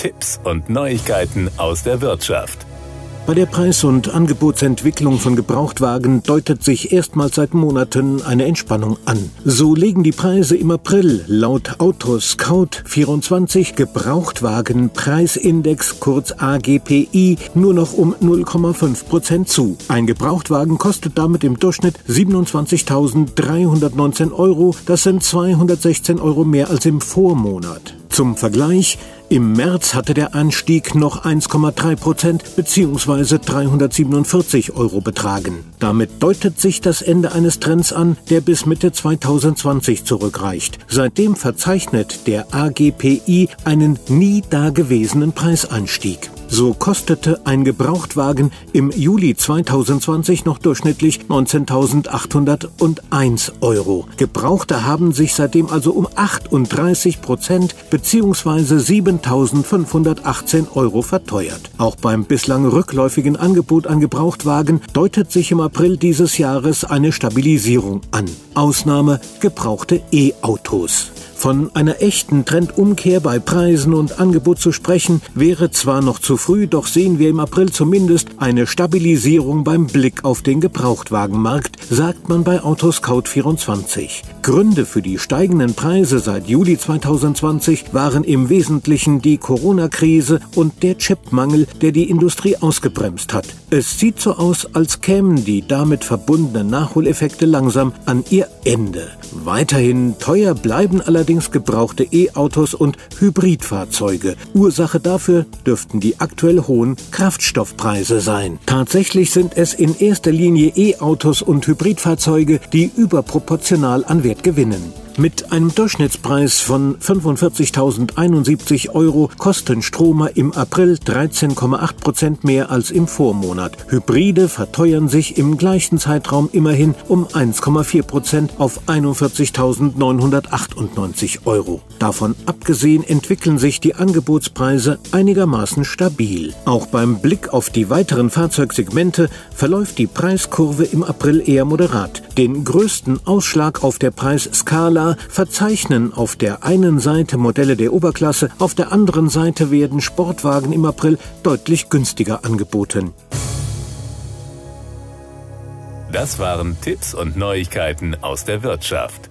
Tipps und Neuigkeiten aus der Wirtschaft. Bei der Preis- und Angebotsentwicklung von Gebrauchtwagen deutet sich erstmals seit Monaten eine Entspannung an. So legen die Preise im April laut Autoscout 24 Gebrauchtwagenpreisindex kurz AGPI nur noch um 0,5 Prozent zu. Ein Gebrauchtwagen kostet damit im Durchschnitt 27.319 Euro. Das sind 216 Euro mehr als im Vormonat. Zum Vergleich, im März hatte der Anstieg noch 1,3 Prozent bzw. 347 Euro betragen. Damit deutet sich das Ende eines Trends an, der bis Mitte 2020 zurückreicht. Seitdem verzeichnet der AGPI einen nie dagewesenen Preisanstieg. So kostete ein Gebrauchtwagen im Juli 2020 noch durchschnittlich 19.801 Euro. Gebrauchte haben sich seitdem also um 38 Prozent bzw. 7.518 Euro verteuert. Auch beim bislang rückläufigen Angebot an Gebrauchtwagen deutet sich im April dieses Jahres eine Stabilisierung an. Ausnahme gebrauchte E-Autos. Von einer echten Trendumkehr bei Preisen und Angebot zu sprechen, wäre zwar noch zu früh, doch sehen wir im April zumindest eine Stabilisierung beim Blick auf den Gebrauchtwagenmarkt, sagt man bei Autoscout24. Gründe für die steigenden Preise seit Juli 2020 waren im Wesentlichen die Corona-Krise und der Chipmangel, der die Industrie ausgebremst hat. Es sieht so aus, als kämen die damit verbundenen Nachholeffekte langsam an ihr Ende. Weiterhin teuer bleiben allerdings gebrauchte E-Autos und Hybridfahrzeuge. Ursache dafür dürften die aktuell hohen Kraftstoffpreise sein. Tatsächlich sind es in erster Linie E-Autos und Hybridfahrzeuge, die überproportional an Wert gewinnen. Mit einem Durchschnittspreis von 45.071 Euro kosten Stromer im April 13,8 Prozent mehr als im Vormonat. Hybride verteuern sich im gleichen Zeitraum immerhin um 1,4 Prozent auf 41.998 Euro. Davon abgesehen entwickeln sich die Angebotspreise einigermaßen stabil. Auch beim Blick auf die weiteren Fahrzeugsegmente verläuft die Preiskurve im April eher moderat. Den größten Ausschlag auf der Preisskala verzeichnen auf der einen Seite Modelle der Oberklasse, auf der anderen Seite werden Sportwagen im April deutlich günstiger angeboten. Das waren Tipps und Neuigkeiten aus der Wirtschaft.